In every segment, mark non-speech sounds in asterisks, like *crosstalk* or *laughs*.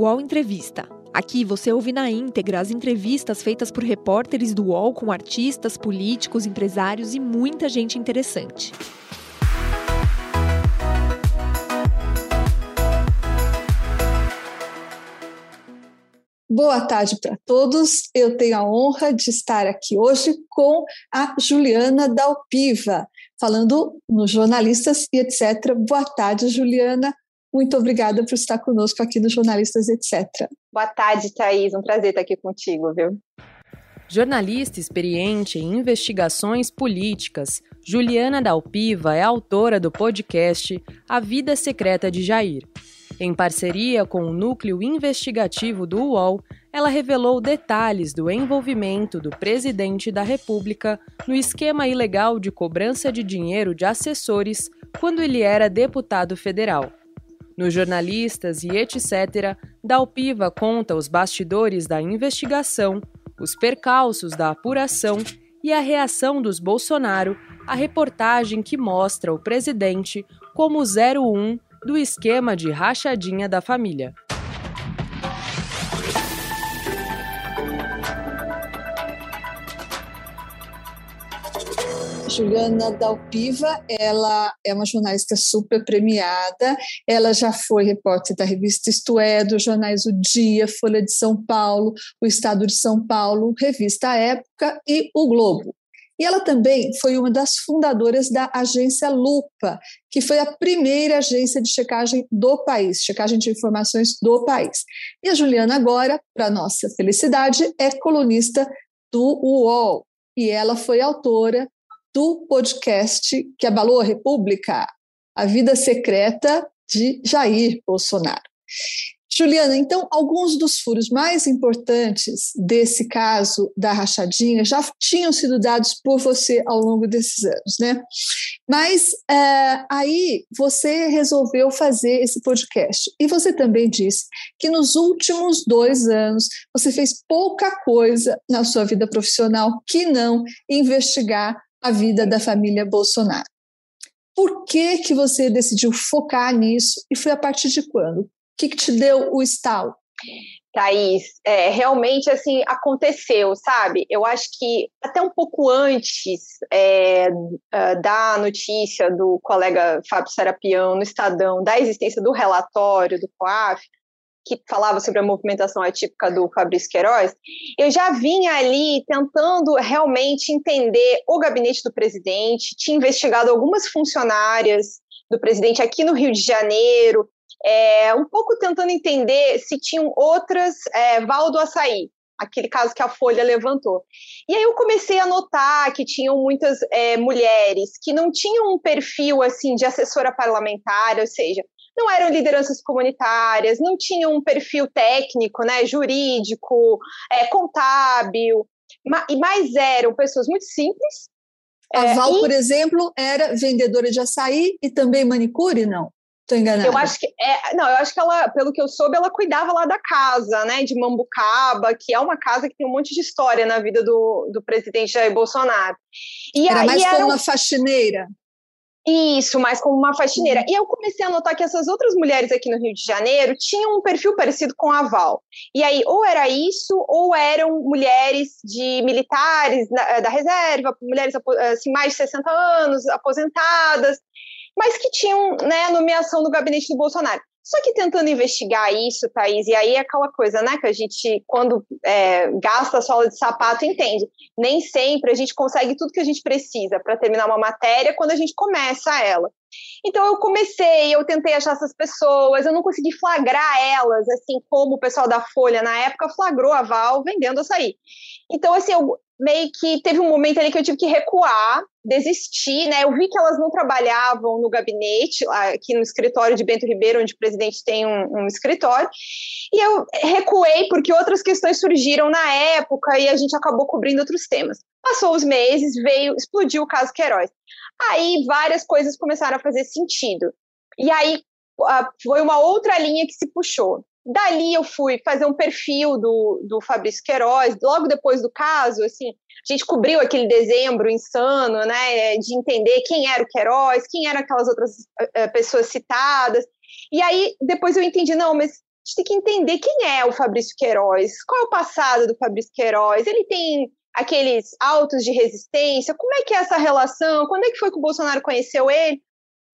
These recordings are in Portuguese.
UOL Entrevista. Aqui você ouve na íntegra as entrevistas feitas por repórteres do UOL com artistas, políticos, empresários e muita gente interessante. Boa tarde para todos. Eu tenho a honra de estar aqui hoje com a Juliana Dalpiva, falando nos jornalistas e etc. Boa tarde, Juliana. Muito obrigada por estar conosco aqui nos Jornalistas etc. Boa tarde, Thaís. Um prazer estar aqui contigo, viu? Jornalista experiente em investigações políticas, Juliana Dalpiva é autora do podcast A Vida Secreta de Jair em parceria com o núcleo investigativo do UOL, ela revelou detalhes do envolvimento do presidente da República no esquema ilegal de cobrança de dinheiro de assessores quando ele era deputado federal. No Jornalistas e etc., Dalpiva conta os bastidores da investigação, os percalços da apuração e a reação dos Bolsonaro à reportagem que mostra o presidente como 01 do esquema de rachadinha da família. Juliana Dalpiva, ela é uma jornalista super premiada, ela já foi repórter da revista Isto É, dos jornais O Dia, Folha de São Paulo, O Estado de São Paulo, Revista Época e O Globo. E ela também foi uma das fundadoras da agência Lupa, que foi a primeira agência de checagem do país, checagem de informações do país. E a Juliana agora, para nossa felicidade, é colunista do UOL. E ela foi autora do podcast que abalou a República, A Vida Secreta de Jair Bolsonaro. Juliana, então, alguns dos furos mais importantes desse caso da rachadinha já tinham sido dados por você ao longo desses anos, né? Mas é, aí você resolveu fazer esse podcast. E você também disse que nos últimos dois anos você fez pouca coisa na sua vida profissional que não investigar a vida da família Bolsonaro. Por que, que você decidiu focar nisso e foi a partir de quando? que, que te deu o estalo? Thaís, é, realmente assim aconteceu, sabe? Eu acho que até um pouco antes é, da notícia do colega Fábio Serapião no Estadão da existência do relatório do COAF, que falava sobre a movimentação atípica do Fabrício Queiroz, eu já vinha ali tentando realmente entender o gabinete do presidente, tinha investigado algumas funcionárias do presidente aqui no Rio de Janeiro, é, um pouco tentando entender se tinham outras é, Val do Açaí, aquele caso que a Folha levantou. E aí eu comecei a notar que tinham muitas é, mulheres que não tinham um perfil assim de assessora parlamentar, ou seja, não eram lideranças comunitárias, não tinham um perfil técnico, né, jurídico, é, contábil, e mais eram pessoas muito simples. A é, Val, e... por exemplo, era vendedora de açaí e também manicure, não? Tô enganada. Eu acho que é, não, eu acho que ela, pelo que eu soube, ela cuidava lá da casa, né, de Mambucaba, que é uma casa que tem um monte de história na vida do, do presidente Jair Bolsonaro. E era aí, mais como uma faxineira. Isso, mais como uma faxineira. Uhum. E eu comecei a notar que essas outras mulheres aqui no Rio de Janeiro tinham um perfil parecido com a Val. E aí, ou era isso, ou eram mulheres de militares da, da reserva, mulheres assim, mais de 60 anos, aposentadas, mas que tinham né, nomeação no gabinete do Bolsonaro. Só que tentando investigar isso, Thaís, e aí é aquela coisa, né, que a gente, quando é, gasta a sola de sapato, entende. Nem sempre a gente consegue tudo que a gente precisa para terminar uma matéria quando a gente começa ela. Então eu comecei, eu tentei achar essas pessoas, eu não consegui flagrar elas, assim como o pessoal da Folha na época flagrou a Val vendendo açaí. Então, assim, eu meio que teve um momento ali que eu tive que recuar, desistir, né? Eu vi que elas não trabalhavam no gabinete, aqui no escritório de Bento Ribeiro, onde o presidente tem um, um escritório, e eu recuei porque outras questões surgiram na época e a gente acabou cobrindo outros temas. Passou os meses, veio, explodiu o caso Queiroz. Aí várias coisas começaram a fazer sentido. E aí foi uma outra linha que se puxou. Dali eu fui fazer um perfil do, do Fabrício Queiroz, logo depois do caso, assim, a gente cobriu aquele dezembro insano, né, de entender quem era o Queiroz, quem eram aquelas outras uh, pessoas citadas. E aí depois eu entendi, não, mas gente tem que entender quem é o Fabrício Queiroz, qual é o passado do Fabrício Queiroz, ele tem aqueles autos de resistência, como é que é essa relação, quando é que foi que o Bolsonaro conheceu ele?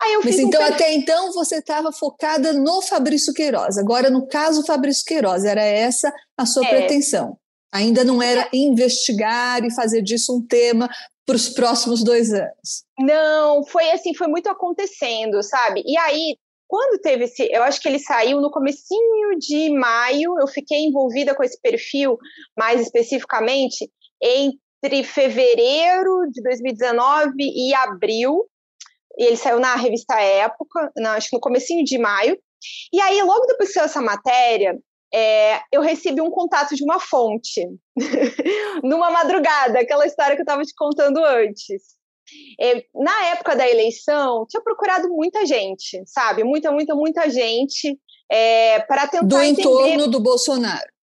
Aí eu Mas então, um... até então, você estava focada no Fabrício Queiroz. Agora, no caso Fabrício Queiroz, era essa a sua é. pretensão. Ainda não era é. investigar e fazer disso um tema para os próximos dois anos. Não, foi assim, foi muito acontecendo, sabe? E aí, quando teve esse, eu acho que ele saiu no comecinho de maio, eu fiquei envolvida com esse perfil mais especificamente entre fevereiro de 2019 e abril. E ele saiu na revista Época, na, acho que no comecinho de maio. E aí, logo depois que saiu essa matéria, é, eu recebi um contato de uma fonte, *laughs* numa madrugada, aquela história que eu estava te contando antes. É, na época da eleição, tinha procurado muita gente, sabe? Muita, muita, muita gente é, para tentar. Do entender... entorno do Bolsonaro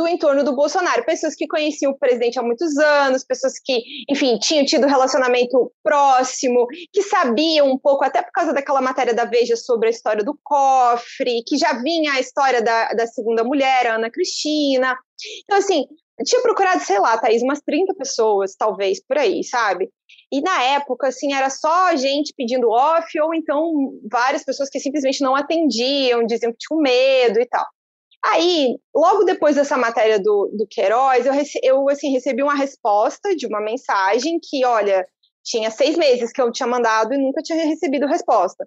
do entorno do Bolsonaro, pessoas que conheciam o presidente há muitos anos, pessoas que, enfim, tinham tido relacionamento próximo, que sabiam um pouco, até por causa daquela matéria da Veja sobre a história do cofre, que já vinha a história da, da segunda mulher, Ana Cristina. Então, assim, tinha procurado, sei lá, Thaís, umas 30 pessoas, talvez, por aí, sabe? E na época, assim, era só gente pedindo off, ou então várias pessoas que simplesmente não atendiam, diziam que tinham medo e tal. Aí, logo depois dessa matéria do, do Queiroz, eu, rece, eu assim, recebi uma resposta de uma mensagem que, olha, tinha seis meses que eu tinha mandado e nunca tinha recebido resposta.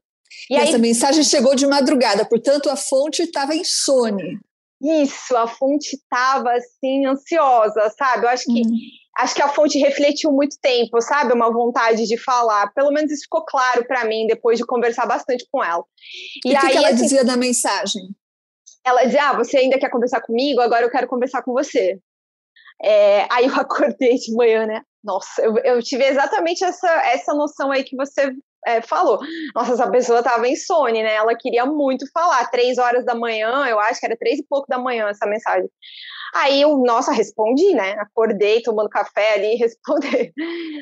E, e aí, essa mensagem chegou de madrugada, portanto a fonte estava insone. Isso, a fonte estava assim ansiosa, sabe? Eu acho que uhum. acho que a fonte refletiu muito tempo, sabe? Uma vontade de falar. Pelo menos isso ficou claro para mim depois de conversar bastante com ela. E, e o que, ela assim, dizia na mensagem? Ela dizia, ah, você ainda quer conversar comigo? Agora eu quero conversar com você. É, aí eu *laughs* acordei de manhã, né? Nossa, eu, eu tive exatamente essa, essa noção aí que você é, falou. Nossa, essa pessoa estava insone, né? Ela queria muito falar. Três horas da manhã, eu acho que era três e pouco da manhã essa mensagem. Aí eu, nossa, respondi, né? Acordei tomando café ali, *laughs* respondi.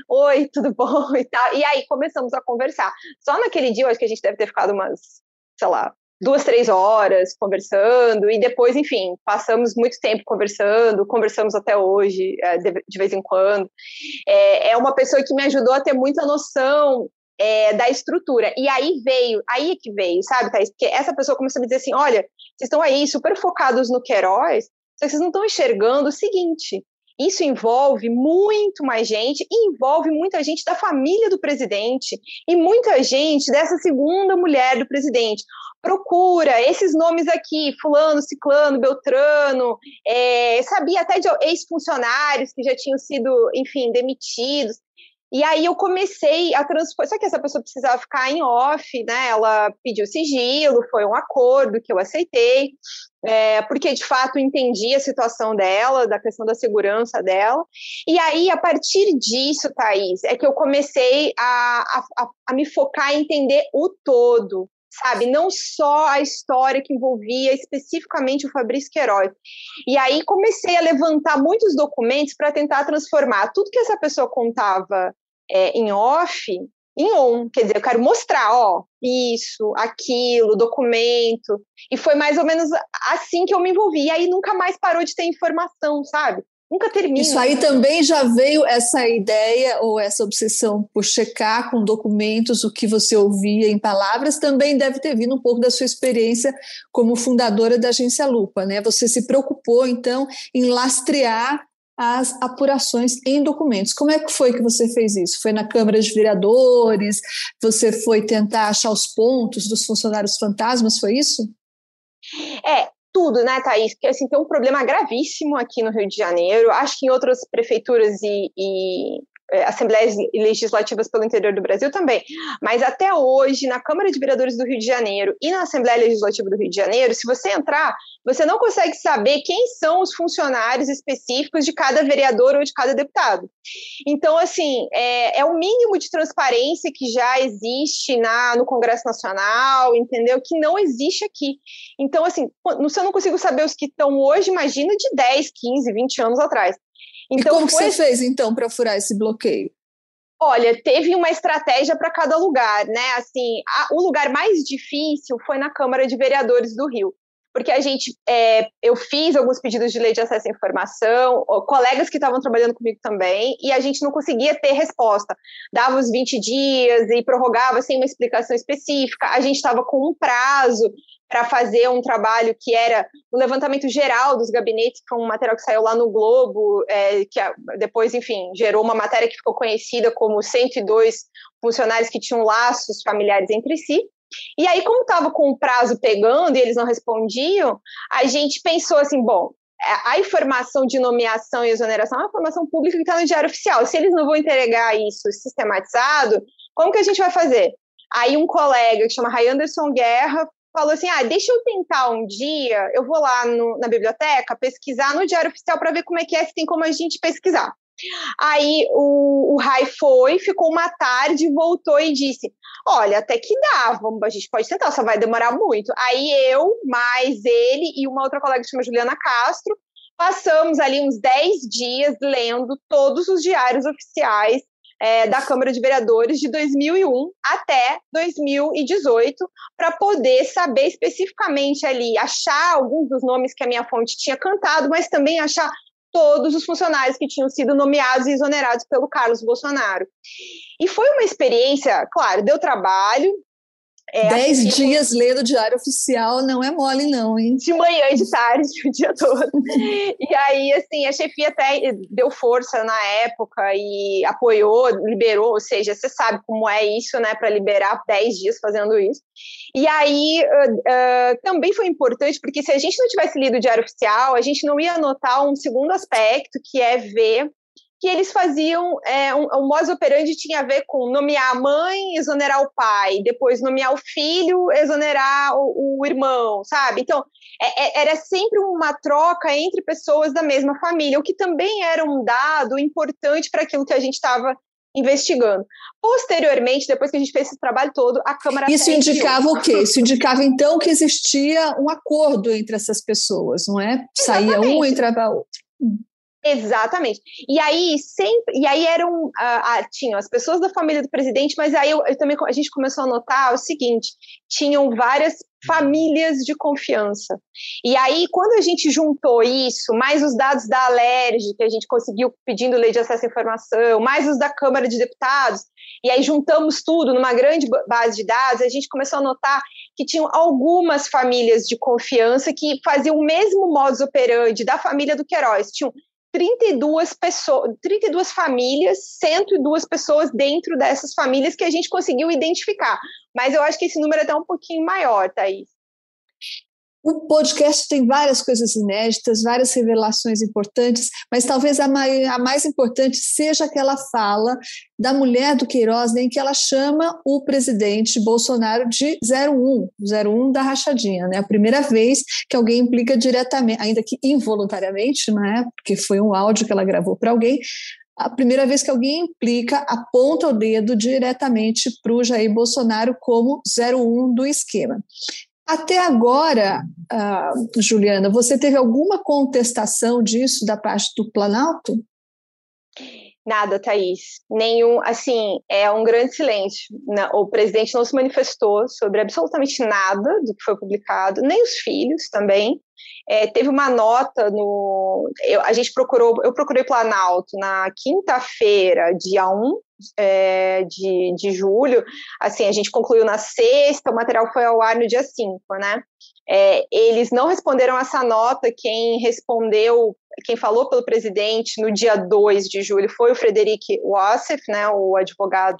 Oi, tudo bom *laughs* e tal. E aí começamos a conversar. Só naquele dia, eu acho que a gente deve ter ficado umas, sei lá, duas, três horas conversando, e depois, enfim, passamos muito tempo conversando, conversamos até hoje, é, de vez em quando. É, é uma pessoa que me ajudou a ter muita noção é, da estrutura. E aí veio, aí é que veio, sabe, Thaís? Porque essa pessoa começou a me dizer assim: olha, vocês estão aí super focados no Queiroz, só que vocês não estão enxergando o seguinte. Isso envolve muito mais gente e envolve muita gente da família do presidente e muita gente dessa segunda mulher do presidente procura esses nomes aqui, fulano, ciclano, beltrano, é, sabia até de ex-funcionários que já tinham sido, enfim, demitidos. E aí eu comecei a transpor, só que essa pessoa precisava ficar em off, né? Ela pediu sigilo, foi um acordo que eu aceitei, é, porque de fato entendi a situação dela, da questão da segurança dela. E aí, a partir disso, Thaís, é que eu comecei a, a, a me focar em entender o todo sabe? Não só a história que envolvia especificamente o Fabrício Queiroz. E aí comecei a levantar muitos documentos para tentar transformar tudo que essa pessoa contava é, em off em on. Quer dizer, eu quero mostrar, ó, isso, aquilo, documento. E foi mais ou menos assim que eu me envolvi. E aí nunca mais parou de ter informação, sabe? nunca termina. Isso aí também já veio essa ideia ou essa obsessão por checar com documentos o que você ouvia em palavras, também deve ter vindo um pouco da sua experiência como fundadora da agência Lupa, né? Você se preocupou então em lastrear as apurações em documentos. Como é que foi que você fez isso? Foi na Câmara de Vereadores? Você foi tentar achar os pontos dos funcionários fantasmas? Foi isso? É, tudo, né, Thaís? Porque assim, tem um problema gravíssimo aqui no Rio de Janeiro. Acho que em outras prefeituras e, e assembleias legislativas pelo interior do Brasil também. Mas até hoje, na Câmara de Vereadores do Rio de Janeiro e na Assembleia Legislativa do Rio de Janeiro, se você entrar, você não consegue saber quem são os funcionários específicos de cada vereador ou de cada deputado. Então, assim, é, é o mínimo de transparência que já existe na, no Congresso Nacional, entendeu? Que não existe aqui. Então, assim, se eu não consigo saber os que estão hoje, imagina de 10, 15, 20 anos atrás. Então, e como foi... você fez, então, para furar esse bloqueio? Olha, teve uma estratégia para cada lugar, né? Assim, a, o lugar mais difícil foi na Câmara de Vereadores do Rio. Porque a gente, é, eu fiz alguns pedidos de lei de acesso à informação, colegas que estavam trabalhando comigo também, e a gente não conseguia ter resposta. Dava os 20 dias e prorrogava sem uma explicação específica, a gente estava com um prazo para fazer um trabalho que era o levantamento geral dos gabinetes, que um material que saiu lá no Globo, é, que depois, enfim, gerou uma matéria que ficou conhecida como 102 funcionários que tinham laços familiares entre si. E aí, como estava com o prazo pegando e eles não respondiam, a gente pensou assim: bom, é, a informação de nomeação e exoneração é uma informação pública que está no Diário Oficial. Se eles não vão entregar isso sistematizado, como que a gente vai fazer? Aí um colega que chama Ray Anderson Guerra falou assim: ah, deixa eu tentar um dia, eu vou lá no, na biblioteca pesquisar no Diário Oficial para ver como é que é, se tem como a gente pesquisar. Aí o, o Rai foi, ficou uma tarde, voltou e disse: Olha, até que dá, vamos, a gente pode tentar, só vai demorar muito. Aí eu, mais ele e uma outra colega que chama Juliana Castro, passamos ali uns 10 dias lendo todos os diários oficiais é, da Câmara de Vereadores de 2001 até 2018, para poder saber especificamente ali, achar alguns dos nomes que a minha fonte tinha cantado, mas também achar todos os funcionários que tinham sido nomeados e exonerados pelo Carlos Bolsonaro. E foi uma experiência, claro, deu trabalho, é, Dez dias lendo o Diário Oficial não é mole, não, hein? De manhã e de tarde, *laughs* o dia todo. e aí, assim, a chefia até deu força na época e apoiou, liberou, ou seja, você sabe como é isso, né, para liberar dez dias fazendo isso. E aí, uh, uh, também foi importante, porque se a gente não tivesse lido o Diário Oficial, a gente não ia notar um segundo aspecto, que é ver que eles faziam, é, um, o modus operandi tinha a ver com nomear a mãe, exonerar o pai, depois nomear o filho, exonerar o, o irmão, sabe? Então, é, é, era sempre uma troca entre pessoas da mesma família, o que também era um dado importante para aquilo que a gente estava investigando. Posteriormente, depois que a gente fez esse trabalho todo, a Câmara... Isso indicava o quê? Isso indicava, então, que existia um acordo entre essas pessoas, não é? Saía Exatamente. um, entrava outro. Exatamente. E aí sempre, e aí eram, uh, tinham as pessoas da família do presidente, mas aí eu, eu, também a gente começou a notar o seguinte: tinham várias famílias de confiança. E aí quando a gente juntou isso, mais os dados da Alerj que a gente conseguiu pedindo lei de acesso à informação, mais os da Câmara de Deputados, e aí juntamos tudo numa grande base de dados, a gente começou a notar que tinham algumas famílias de confiança que faziam o mesmo modus operandi da família do Queiroz. Tinham 32 pessoas, 32 famílias, 102 pessoas dentro dessas famílias que a gente conseguiu identificar. Mas eu acho que esse número é até um pouquinho maior, Thaís. O podcast tem várias coisas inéditas, várias revelações importantes, mas talvez a mais, a mais importante seja aquela fala da mulher do Queiroz, em que ela chama o presidente Bolsonaro de 01, 01 da rachadinha, né? A primeira vez que alguém implica diretamente, ainda que involuntariamente, né? Porque foi um áudio que ela gravou para alguém, a primeira vez que alguém implica, aponta o dedo diretamente para o Jair Bolsonaro como 01 do esquema. Até agora, uh, Juliana, você teve alguma contestação disso da parte do Planalto? Nada, Thaís. Nenhum, assim, é um grande silêncio. O presidente não se manifestou sobre absolutamente nada do que foi publicado, nem os filhos também. É, teve uma nota no. Eu, a gente procurou, eu procurei Planalto na quinta-feira, dia 1 é, de, de julho. Assim, a gente concluiu na sexta, o material foi ao ar no dia 5, né? É, eles não responderam essa nota, quem respondeu, quem falou pelo presidente no dia 2 de julho foi o Frederic Wassef, né, o advogado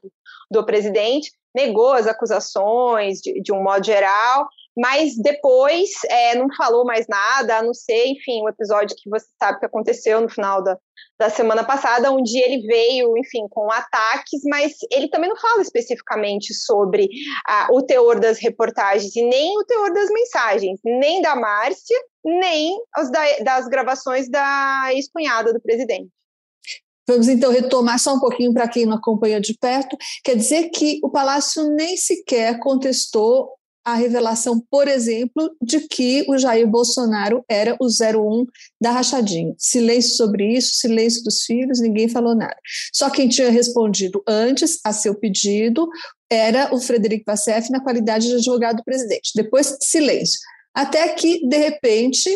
do presidente, negou as acusações de, de um modo geral, mas depois é, não falou mais nada, a não ser, enfim, o episódio que você sabe que aconteceu no final da, da semana passada, onde ele veio, enfim, com ataques, mas ele também não fala especificamente sobre ah, o teor das reportagens e nem o teor das mensagens, nem da Márcia, nem da, das gravações da ex-cunhada do presidente. Vamos então retomar só um pouquinho para quem não acompanha de perto. Quer dizer que o Palácio nem sequer contestou a revelação, por exemplo, de que o Jair Bolsonaro era o 01 da rachadinha. Silêncio sobre isso, silêncio dos filhos, ninguém falou nada. Só quem tinha respondido antes a seu pedido era o Frederico Vassef na qualidade de advogado do presidente. Depois, silêncio. Até que, de repente,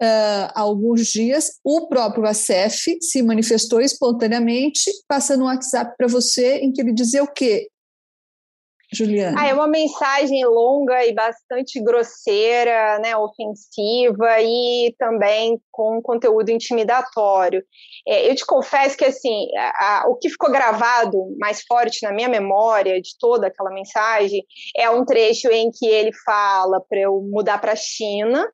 uh, alguns dias, o próprio ACF se manifestou espontaneamente, passando um WhatsApp para você em que ele dizia o quê? Juliana? Ah, é uma mensagem longa e bastante grosseira, né, ofensiva e também com conteúdo intimidatório. É, eu te confesso que assim, a, a, o que ficou gravado mais forte na minha memória de toda aquela mensagem é um trecho em que ele fala para eu mudar para a China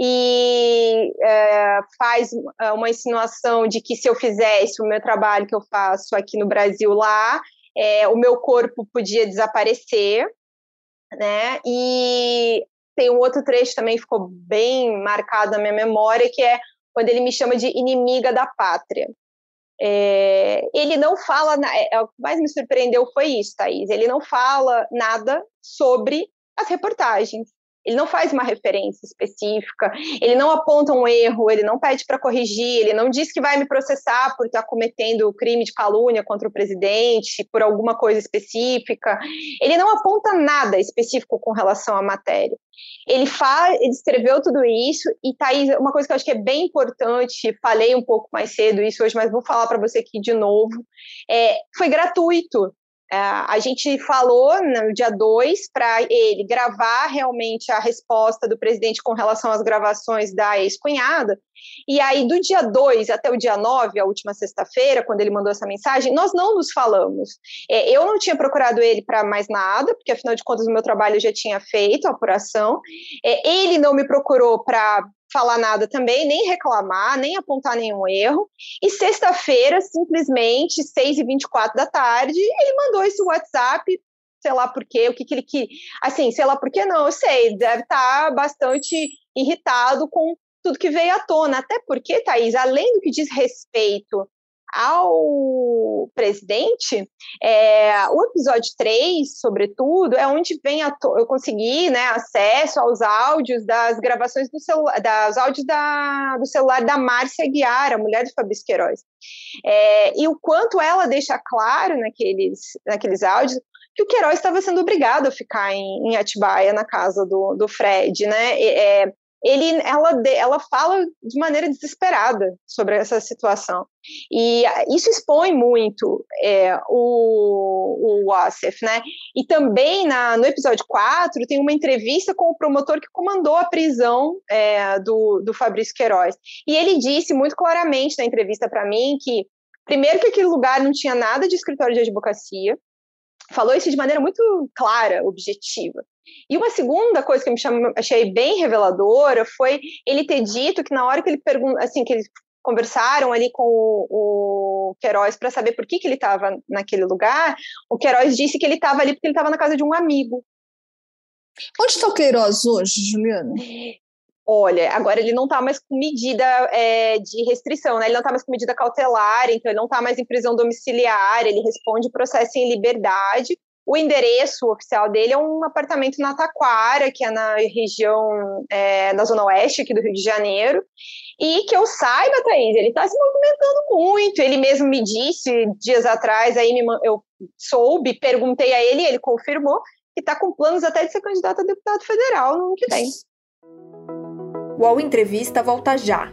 e é, faz uma insinuação de que se eu fizesse o meu trabalho que eu faço aqui no Brasil lá, é, o meu corpo podia desaparecer, né? E tem um outro trecho também que ficou bem marcado na minha memória, que é quando ele me chama de inimiga da pátria. É, ele não fala, é, o que mais me surpreendeu foi isso, Thaís. Ele não fala nada sobre as reportagens ele não faz uma referência específica, ele não aponta um erro, ele não pede para corrigir, ele não diz que vai me processar por estar cometendo crime de calúnia contra o presidente, por alguma coisa específica. Ele não aponta nada específico com relação à matéria. Ele, faz, ele escreveu tudo isso, e Thaís, uma coisa que eu acho que é bem importante, falei um pouco mais cedo isso hoje, mas vou falar para você aqui de novo, é, foi gratuito. É, a gente falou no dia 2 para ele gravar realmente a resposta do presidente com relação às gravações da ex-cunhada. E aí, do dia 2 até o dia 9, a última sexta-feira, quando ele mandou essa mensagem, nós não nos falamos. É, eu não tinha procurado ele para mais nada, porque afinal de contas o meu trabalho já tinha feito, a apuração. É, ele não me procurou para falar nada também, nem reclamar, nem apontar nenhum erro. E sexta-feira, simplesmente, 6h24 da tarde, ele mandou esse WhatsApp, sei lá por quê, o que, que ele que. Assim, sei lá por que não, eu sei, deve estar tá bastante irritado com tudo que veio à tona. Até porque, Thaís, além do que diz respeito ao presidente, é, o episódio 3, sobretudo, é onde vem a eu consegui né, acesso aos áudios das gravações do celular, das áudios da, do celular da Márcia Guiar, a mulher do Fabrício Queiroz. É, e o quanto ela deixa claro naqueles, naqueles áudios que o Queiroz estava sendo obrigado a ficar em, em Atibaia, na casa do, do Fred, né? É, ele, ela, ela fala de maneira desesperada sobre essa situação. E isso expõe muito é, o, o né? E também na, no episódio 4 tem uma entrevista com o promotor que comandou a prisão é, do, do Fabrício Queiroz. E ele disse muito claramente na entrevista para mim que, primeiro, que aquele lugar não tinha nada de escritório de advocacia, falou isso de maneira muito clara, objetiva. E uma segunda coisa que eu me achei bem reveladora foi ele ter dito que na hora que ele pergunta, assim, que eles conversaram ali com o, o Queiroz para saber por que, que ele estava naquele lugar, o Queiroz disse que ele estava ali porque ele estava na casa de um amigo. Onde está o Queiroz hoje, Juliana? Olha, agora ele não está mais com medida é, de restrição, né? Ele não está mais com medida cautelar, então ele não está mais em prisão domiciliar, ele responde processo em liberdade. O endereço oficial dele é um apartamento na Taquara, que é na região, é, na zona oeste aqui do Rio de Janeiro. E que eu saiba, Thaís, ele está se movimentando muito. Ele mesmo me disse dias atrás, aí me, eu soube, perguntei a ele, ele confirmou que está com planos até de ser candidato a deputado federal no ano que vem. O Entrevista volta já.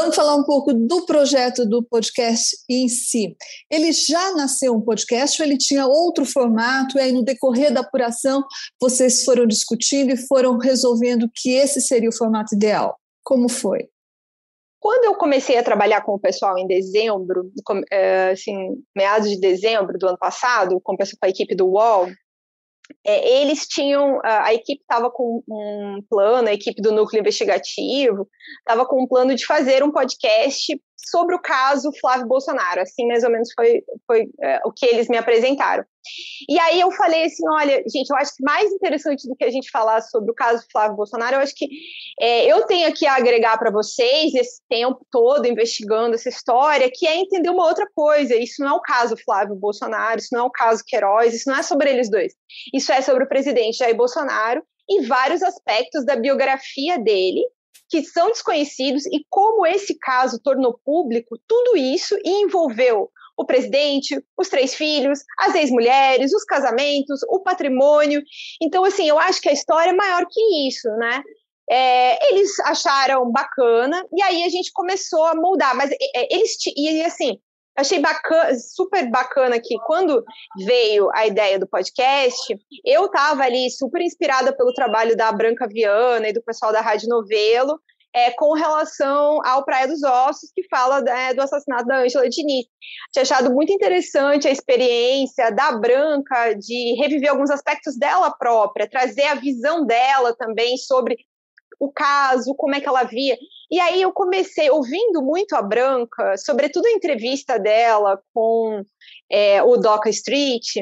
Vamos falar um pouco do projeto do podcast em si. Ele já nasceu um podcast ou ele tinha outro formato? E aí, no decorrer da apuração, vocês foram discutindo e foram resolvendo que esse seria o formato ideal? Como foi? Quando eu comecei a trabalhar com o pessoal em dezembro, eh, assim, meados de dezembro do ano passado, com a equipe do UOL, é, eles tinham, a equipe estava com um plano, a equipe do núcleo investigativo estava com um plano de fazer um podcast sobre o caso Flávio Bolsonaro. Assim, mais ou menos, foi, foi é, o que eles me apresentaram. E aí eu falei assim, olha, gente, eu acho que mais interessante do que a gente falar sobre o caso Flávio Bolsonaro, eu acho que é, eu tenho aqui a agregar para vocês esse tempo todo investigando essa história, que é entender uma outra coisa. Isso não é o caso Flávio Bolsonaro, isso não é o caso Queiroz, isso não é sobre eles dois. Isso é sobre o presidente Jair Bolsonaro e vários aspectos da biografia dele que são desconhecidos e como esse caso tornou público tudo isso e envolveu o presidente, os três filhos, as ex-mulheres, os casamentos, o patrimônio. Então, assim, eu acho que a história é maior que isso, né? É, eles acharam bacana e aí a gente começou a moldar, mas é, eles e assim achei bacana, super bacana que quando veio a ideia do podcast, eu estava ali super inspirada pelo trabalho da Branca Viana e do pessoal da Rádio Novelo, é, com relação ao Praia dos Ossos, que fala é, do assassinato da Ângela Diniz. Tinha achado muito interessante a experiência da Branca de reviver alguns aspectos dela própria, trazer a visão dela também sobre o caso, como é que ela via. E aí eu comecei ouvindo muito a Branca, sobretudo a entrevista dela com é, o Doca Street,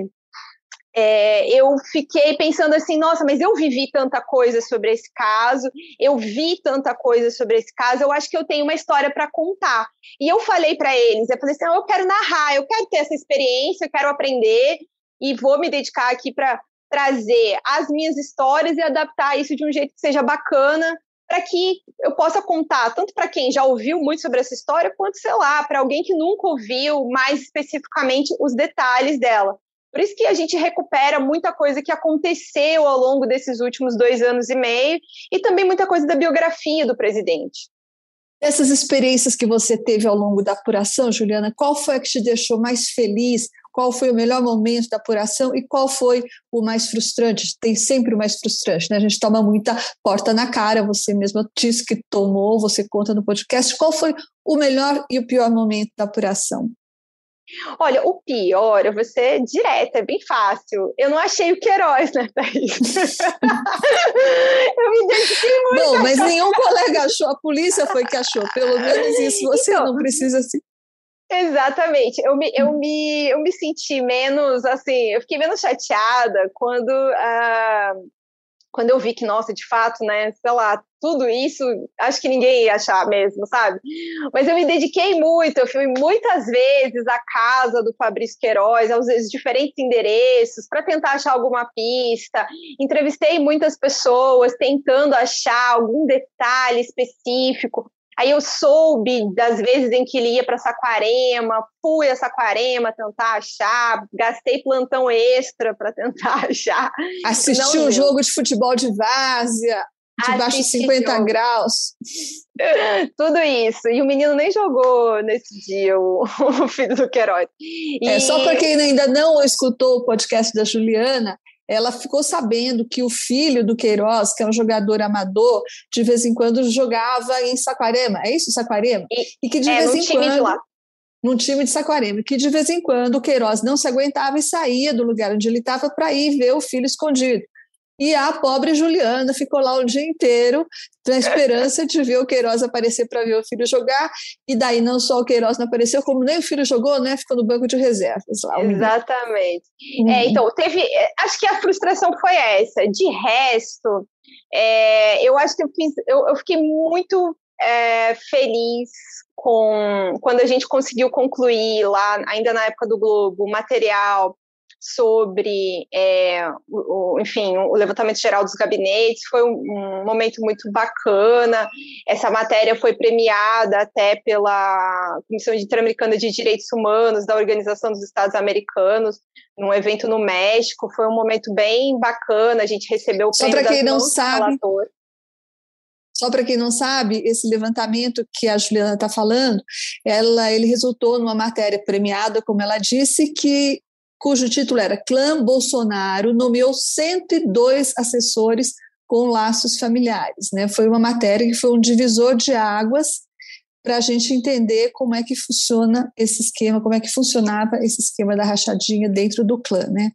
é, eu fiquei pensando assim, nossa, mas eu vivi tanta coisa sobre esse caso, eu vi tanta coisa sobre esse caso, eu acho que eu tenho uma história para contar. E eu falei para eles, eu falei assim, eu quero narrar, eu quero ter essa experiência, eu quero aprender e vou me dedicar aqui para trazer as minhas histórias e adaptar isso de um jeito que seja bacana para que eu possa contar tanto para quem já ouviu muito sobre essa história, quanto, sei lá, para alguém que nunca ouviu mais especificamente os detalhes dela. Por isso que a gente recupera muita coisa que aconteceu ao longo desses últimos dois anos e meio e também muita coisa da biografia do presidente. Essas experiências que você teve ao longo da apuração, Juliana, qual foi a que te deixou mais feliz? Qual foi o melhor momento da apuração e qual foi o mais frustrante? Tem sempre o mais frustrante, né? A gente toma muita porta na cara, você mesma disse que tomou, você conta no podcast. Qual foi o melhor e o pior momento da apuração? Olha, o pior, eu vou ser direta, é bem fácil. Eu não achei o Queiroz, né, Thaís? *laughs* eu me dediquei muito. Bom, mas nenhum colega achou, a polícia foi que achou. Pelo menos isso você então, não precisa se. Exatamente. Eu me, eu, me, eu me senti menos, assim, eu fiquei menos chateada quando uh, quando eu vi que, nossa, de fato, né, sei lá, tudo isso, acho que ninguém ia achar mesmo, sabe? Mas eu me dediquei muito, eu fui muitas vezes à casa do Fabrício Queiroz, aos diferentes endereços, para tentar achar alguma pista. Entrevistei muitas pessoas tentando achar algum detalhe específico. Aí eu soube das vezes em que ele ia para Saquarema, fui a Saquarema tentar achar, gastei plantão extra para tentar *laughs* achar. Assistiu um jogo de futebol de várzea, debaixo de 50 jogo. graus. *laughs* Tudo isso. E o menino nem jogou nesse dia, o, *laughs* o filho do Queiroz. E... É, só para quem ainda não escutou o podcast da Juliana, ela ficou sabendo que o filho do Queiroz, que é um jogador amador, de vez em quando jogava em Saquarema. É isso, Saquarema? E, e que de é, vez em quando. Num time de Saquarema, que de vez em quando o Queiroz não se aguentava e saía do lugar onde ele estava para ir ver o filho escondido. E a pobre Juliana ficou lá o dia inteiro na esperança de ver o Queiroz aparecer para ver o filho jogar. E daí não só o Queiroz não apareceu, como nem o filho jogou, né? Ficou no banco de reservas lá. Exatamente. Uhum. É, então, teve. É, acho que a frustração foi essa. De resto, é, eu acho que eu, fiz, eu, eu fiquei muito é, feliz com quando a gente conseguiu concluir lá, ainda na época do Globo, o material sobre, é, o, enfim, o levantamento geral dos gabinetes. Foi um, um, momento muito bacana. Essa matéria foi premiada até pela Comissão Interamericana de Direitos Humanos da Organização dos Estados Americanos, num evento no México. Foi um momento bem bacana. A gente recebeu o Só para quem não sabe. Só para quem não sabe, esse levantamento que a Juliana está falando, ela, ele resultou numa matéria premiada, como ela disse, que cujo título era Clã Bolsonaro nomeou 102 assessores com laços familiares. Né? Foi uma matéria que foi um divisor de águas para a gente entender como é que funciona esse esquema, como é que funcionava esse esquema da rachadinha dentro do clã, né?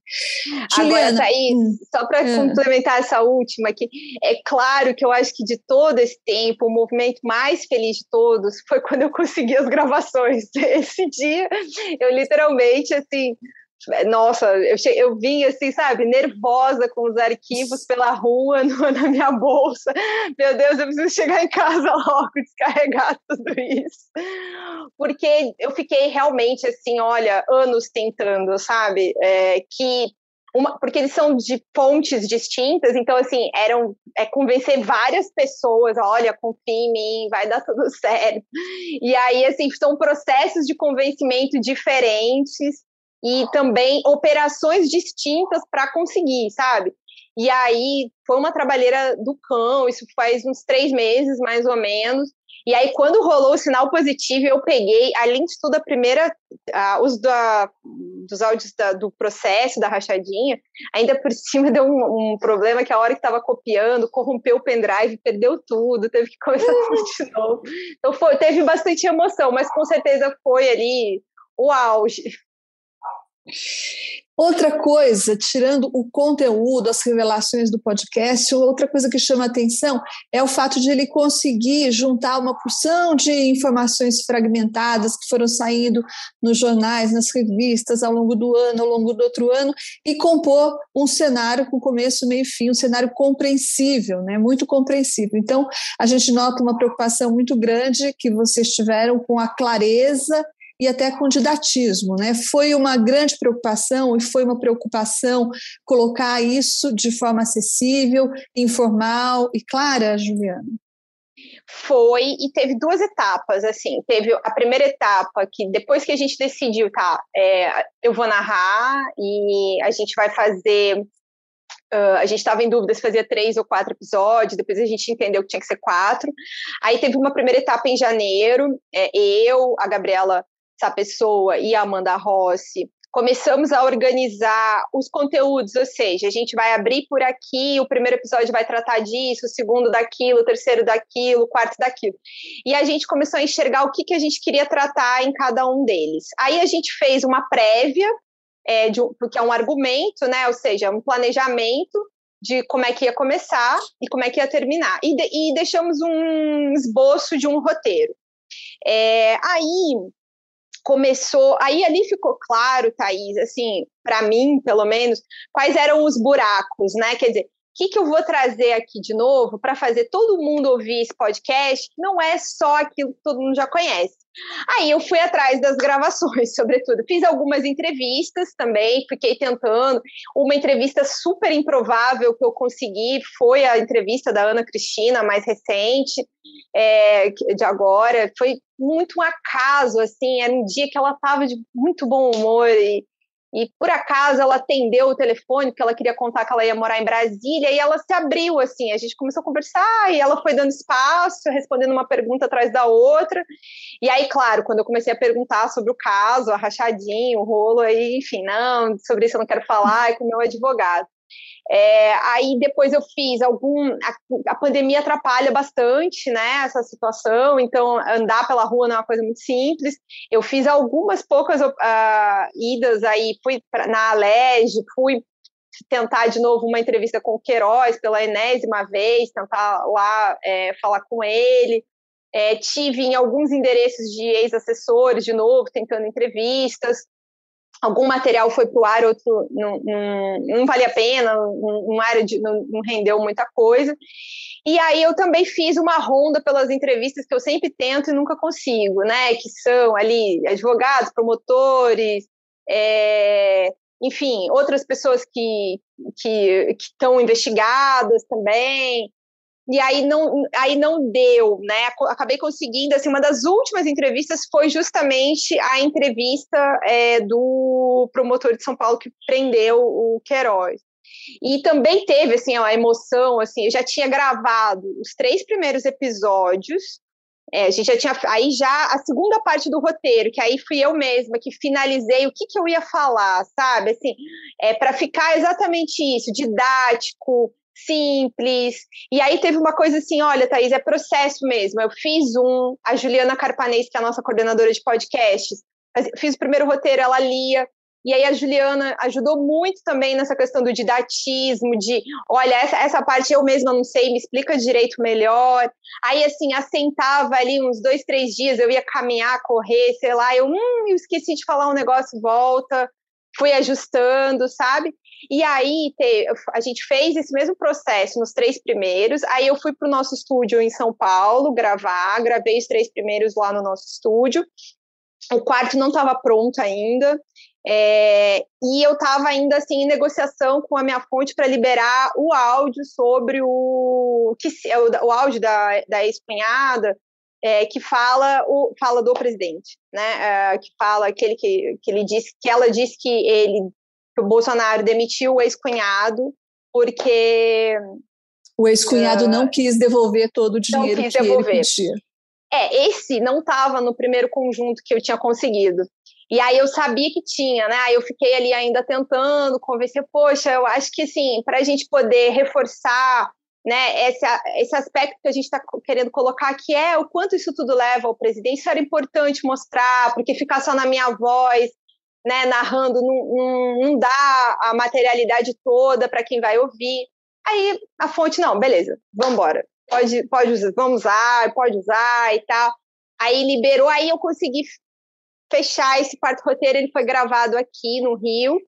Juliana, Agora, Thaís, hum, só para é. complementar essa última aqui, é claro que eu acho que de todo esse tempo, o movimento mais feliz de todos foi quando eu consegui as gravações. *laughs* Esse dia, eu literalmente, assim, nossa, eu, che... eu vim assim, sabe, nervosa com os arquivos pela rua, *laughs* no, na minha bolsa. Meu Deus, eu preciso chegar em casa *laughs* logo, descarregar tudo isso. Porque eu fiquei realmente assim, olha, anos tentando, sabe? É, que uma, porque eles são de fontes distintas, então assim, eram é convencer várias pessoas, olha, confia em mim, vai dar tudo *laughs* certo. E aí assim, são processos de convencimento diferentes e também operações distintas para conseguir, sabe? E aí foi uma trabalheira do cão, isso faz uns três meses mais ou menos. E aí, quando rolou o sinal positivo, eu peguei, além de tudo, a primeira, a, os da, dos áudios da, do processo, da rachadinha, ainda por *laughs* cima deu um, um problema que a hora que estava copiando, corrompeu o pendrive, perdeu tudo, teve que começar *laughs* tudo de novo. Então, foi, teve bastante emoção, mas com certeza foi ali o auge. Outra coisa, tirando o conteúdo, as revelações do podcast, outra coisa que chama atenção é o fato de ele conseguir juntar uma porção de informações fragmentadas que foram saindo nos jornais, nas revistas ao longo do ano, ao longo do outro ano, e compor um cenário com começo, meio e fim, um cenário compreensível, né? muito compreensível. Então, a gente nota uma preocupação muito grande que vocês tiveram com a clareza e até com didatismo. Né? Foi uma grande preocupação e foi uma preocupação colocar isso de forma acessível, informal e clara, Juliana. Foi e teve duas etapas, assim, teve a primeira etapa que depois que a gente decidiu, tá, é, eu vou narrar e a gente vai fazer Uh, a gente estava em dúvida se fazia três ou quatro episódios, depois a gente entendeu que tinha que ser quatro. Aí teve uma primeira etapa em janeiro, é, eu, a Gabriela essa pessoa e a Amanda Rossi, começamos a organizar os conteúdos, ou seja, a gente vai abrir por aqui, o primeiro episódio vai tratar disso, o segundo daquilo, o terceiro daquilo, o quarto daquilo. E a gente começou a enxergar o que, que a gente queria tratar em cada um deles. Aí a gente fez uma prévia, é, de, porque é um argumento, né? Ou seja, um planejamento de como é que ia começar e como é que ia terminar. E, de, e deixamos um esboço de um roteiro. É, aí começou. Aí ali ficou claro, Thaís, assim, para mim, pelo menos, quais eram os buracos, né? Quer dizer, o que, que eu vou trazer aqui de novo para fazer todo mundo ouvir esse podcast? Não é só aquilo que todo mundo já conhece. Aí eu fui atrás das gravações, *laughs* sobretudo. Fiz algumas entrevistas também, fiquei tentando. Uma entrevista super improvável que eu consegui foi a entrevista da Ana Cristina, mais recente, é, de agora. Foi muito um acaso, assim, era um dia que ela estava de muito bom humor e e por acaso ela atendeu o telefone, porque ela queria contar que ela ia morar em Brasília, e ela se abriu assim. A gente começou a conversar e ela foi dando espaço, respondendo uma pergunta atrás da outra. E aí, claro, quando eu comecei a perguntar sobre o caso, a rachadinha, o rolo, aí, enfim, não, sobre isso eu não quero falar, é com o meu advogado. É, aí depois eu fiz algum. A, a, pandemia atrapalha bastante, né, essa situação, então andar pela rua não é uma coisa muito simples. Eu fiz algumas poucas uh, idas aí, fui pra, na Alege, fui tentar de novo uma entrevista com o Queiroz pela enésima vez, tentar lá é, falar com ele. É, tive em alguns endereços de ex-assessores, de novo, tentando entrevistas algum material foi para o ar, outro não, não, não vale a pena, não, área não, não rendeu muita coisa. E aí eu também fiz uma ronda pelas entrevistas que eu sempre tento e nunca consigo, né? Que são ali advogados, promotores, é, enfim, outras pessoas que que estão investigadas também e aí não, aí não deu, né? Acabei conseguindo, assim, uma das últimas entrevistas foi justamente a entrevista é, do promotor de São Paulo que prendeu o Queiroz. E também teve, assim, a emoção, assim, eu já tinha gravado os três primeiros episódios, é, a gente já tinha, aí já a segunda parte do roteiro, que aí fui eu mesma que finalizei o que, que eu ia falar, sabe? Assim, é, para ficar exatamente isso, didático, simples. E aí teve uma coisa assim, olha, Thaís, é processo mesmo. Eu fiz um, a Juliana Carpanês, que é a nossa coordenadora de podcasts, fiz o primeiro roteiro, ela lia, e aí a Juliana ajudou muito também nessa questão do didatismo, de olha, essa, essa parte eu mesma não sei, me explica direito melhor. Aí, assim, assentava ali uns dois, três dias, eu ia caminhar, correr, sei lá, eu, hum, eu esqueci de falar um negócio, volta, fui ajustando, sabe? E aí a gente fez esse mesmo processo nos três primeiros. Aí eu fui para o nosso estúdio em São Paulo gravar, gravei os três primeiros lá no nosso estúdio. O quarto não estava pronto ainda. É, e eu estava ainda assim em negociação com a minha fonte para liberar o áudio sobre o que o, o áudio da, da ex-cunhada é, que fala o fala do presidente, né? É, que fala aquele que, que ele disse que ela disse que ele que o Bolsonaro demitiu o ex-cunhado porque o ex-cunhado uh, não quis devolver todo o dinheiro que devolver. ele pedia. É, esse não estava no primeiro conjunto que eu tinha conseguido. E aí eu sabia que tinha, né? Aí eu fiquei ali ainda tentando convencer, poxa, eu acho que assim, para a gente poder reforçar né, esse, esse aspecto que a gente está querendo colocar aqui é o quanto isso tudo leva ao presidente, isso era importante mostrar, porque ficar só na minha voz, né, narrando, não, não, não dá a materialidade toda para quem vai ouvir. Aí a fonte, não, beleza, vamos embora, pode, pode usar, vamos usar, pode usar e tal. Aí liberou, aí eu consegui fechar esse quarto roteiro, ele foi gravado aqui no Rio.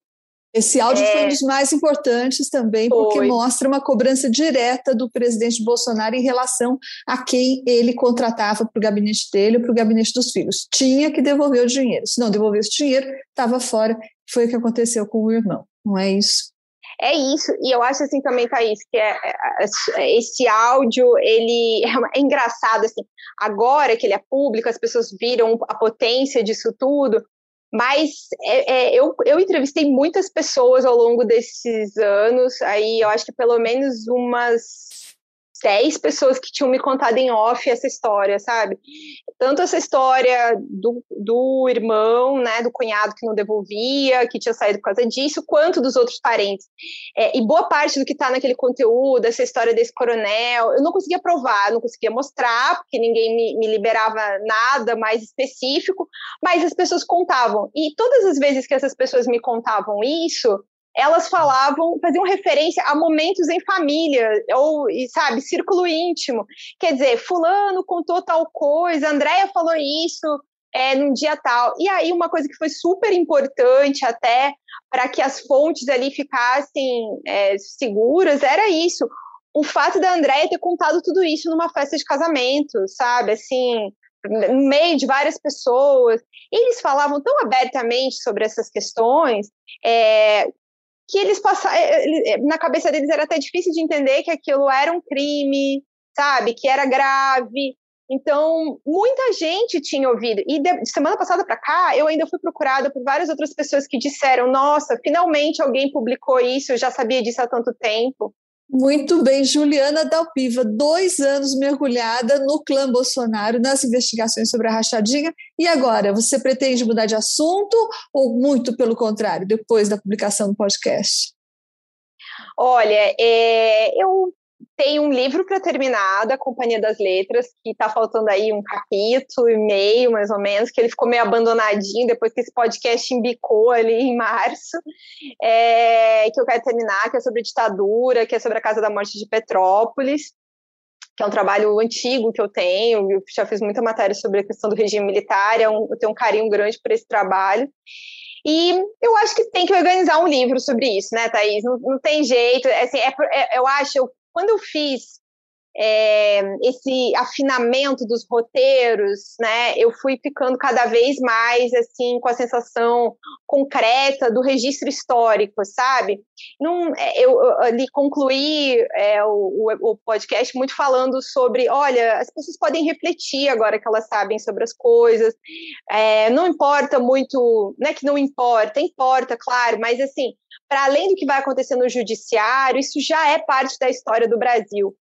Esse áudio é... foi um dos mais importantes também, foi. porque mostra uma cobrança direta do presidente Bolsonaro em relação a quem ele contratava para o gabinete dele para o gabinete dos filhos. Tinha que devolver o dinheiro. Se não devolvesse o dinheiro, estava fora. Foi o que aconteceu com o irmão, não é isso? É isso, e eu acho assim também, Thaís, que é, é, é esse áudio, ele é, é, engraçado, assim, agora que ele é público, as pessoas viram a potência disso tudo, mas é, é, eu, eu entrevistei muitas pessoas ao longo desses anos, aí eu acho que pelo menos umas dez pessoas que tinham me contado em off essa história, sabe? Tanto essa história do, do irmão, né, do cunhado que não devolvia, que tinha saído por causa disso, quanto dos outros parentes. É, e boa parte do que está naquele conteúdo, essa história desse coronel, eu não conseguia provar, não conseguia mostrar, porque ninguém me, me liberava nada mais específico, mas as pessoas contavam. E todas as vezes que essas pessoas me contavam isso, elas falavam, faziam referência a momentos em família, ou, sabe, círculo íntimo. Quer dizer, fulano contou tal coisa, Andréia falou isso é, num dia tal. E aí, uma coisa que foi super importante até para que as fontes ali ficassem é, seguras era isso. O fato da Andréia ter contado tudo isso numa festa de casamento, sabe? Assim, no meio de várias pessoas. Eles falavam tão abertamente sobre essas questões é, que eles passaram. Eh, eh, na cabeça deles era até difícil de entender que aquilo era um crime, sabe? Que era grave. Então, muita gente tinha ouvido. E de semana passada para cá, eu ainda fui procurada por várias outras pessoas que disseram: Nossa, finalmente alguém publicou isso, eu já sabia disso há tanto tempo. Muito bem, Juliana Dalpiva, dois anos mergulhada no clã Bolsonaro, nas investigações sobre a rachadinha. E agora, você pretende mudar de assunto ou muito pelo contrário, depois da publicação do podcast? Olha, é, eu tem um livro para terminar da Companhia das Letras, que está faltando aí um capítulo e meio, mais ou menos, que ele ficou meio abandonadinho depois que esse podcast embicou ali em março, é, que eu quero terminar, que é sobre ditadura, que é sobre a Casa da Morte de Petrópolis, que é um trabalho antigo que eu tenho, eu já fiz muita matéria sobre a questão do regime militar, é eu tenho um carinho grande por esse trabalho. E eu acho que tem que organizar um livro sobre isso, né, Thaís? Não, não tem jeito. Assim, é, é, eu acho, eu quando eu fiz é, esse afinamento dos roteiros, né, eu fui ficando cada vez mais assim com a sensação concreta do registro histórico, sabe? Não, é, eu, ali concluí é, o, o, podcast muito falando sobre, olha, as pessoas podem refletir agora que elas sabem sobre as coisas, é, não importa muito, não é que não importa, importa, claro, mas assim, para além do que vai acontecer no judiciário, isso já é parte da história do Brasil.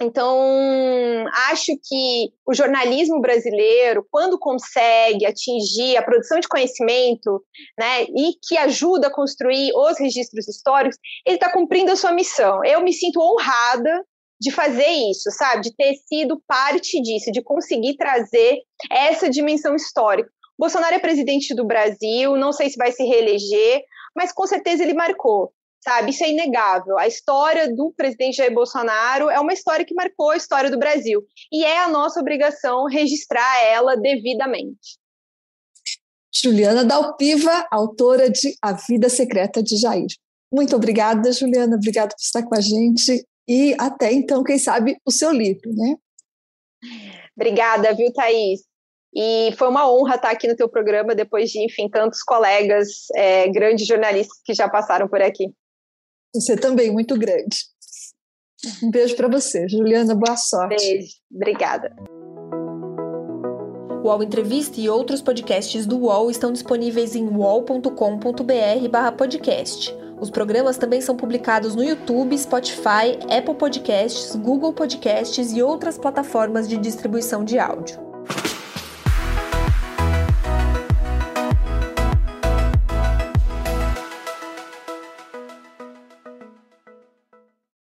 Então, acho que o jornalismo brasileiro, quando consegue atingir a produção de conhecimento, né, e que ajuda a construir os registros históricos, ele está cumprindo a sua missão. Eu me sinto honrada de fazer isso, sabe? De ter sido parte disso, de conseguir trazer essa dimensão histórica. Bolsonaro é presidente do Brasil, não sei se vai se reeleger, mas com certeza ele marcou sabe? Isso é inegável. A história do presidente Jair Bolsonaro é uma história que marcou a história do Brasil e é a nossa obrigação registrar ela devidamente. Juliana Dalpiva, autora de A Vida Secreta de Jair. Muito obrigada, Juliana, obrigada por estar com a gente e até então, quem sabe, o seu livro, né? Obrigada, viu, Thaís? E foi uma honra estar aqui no teu programa depois de, enfim, tantos colegas, é, grandes jornalistas que já passaram por aqui. Você também, muito grande. Um beijo para você, Juliana, boa sorte. Beijo, obrigada. O UOL Entrevista e outros podcasts do UOL estão disponíveis em uol.com.br/podcast. Os programas também são publicados no YouTube, Spotify, Apple Podcasts, Google Podcasts e outras plataformas de distribuição de áudio.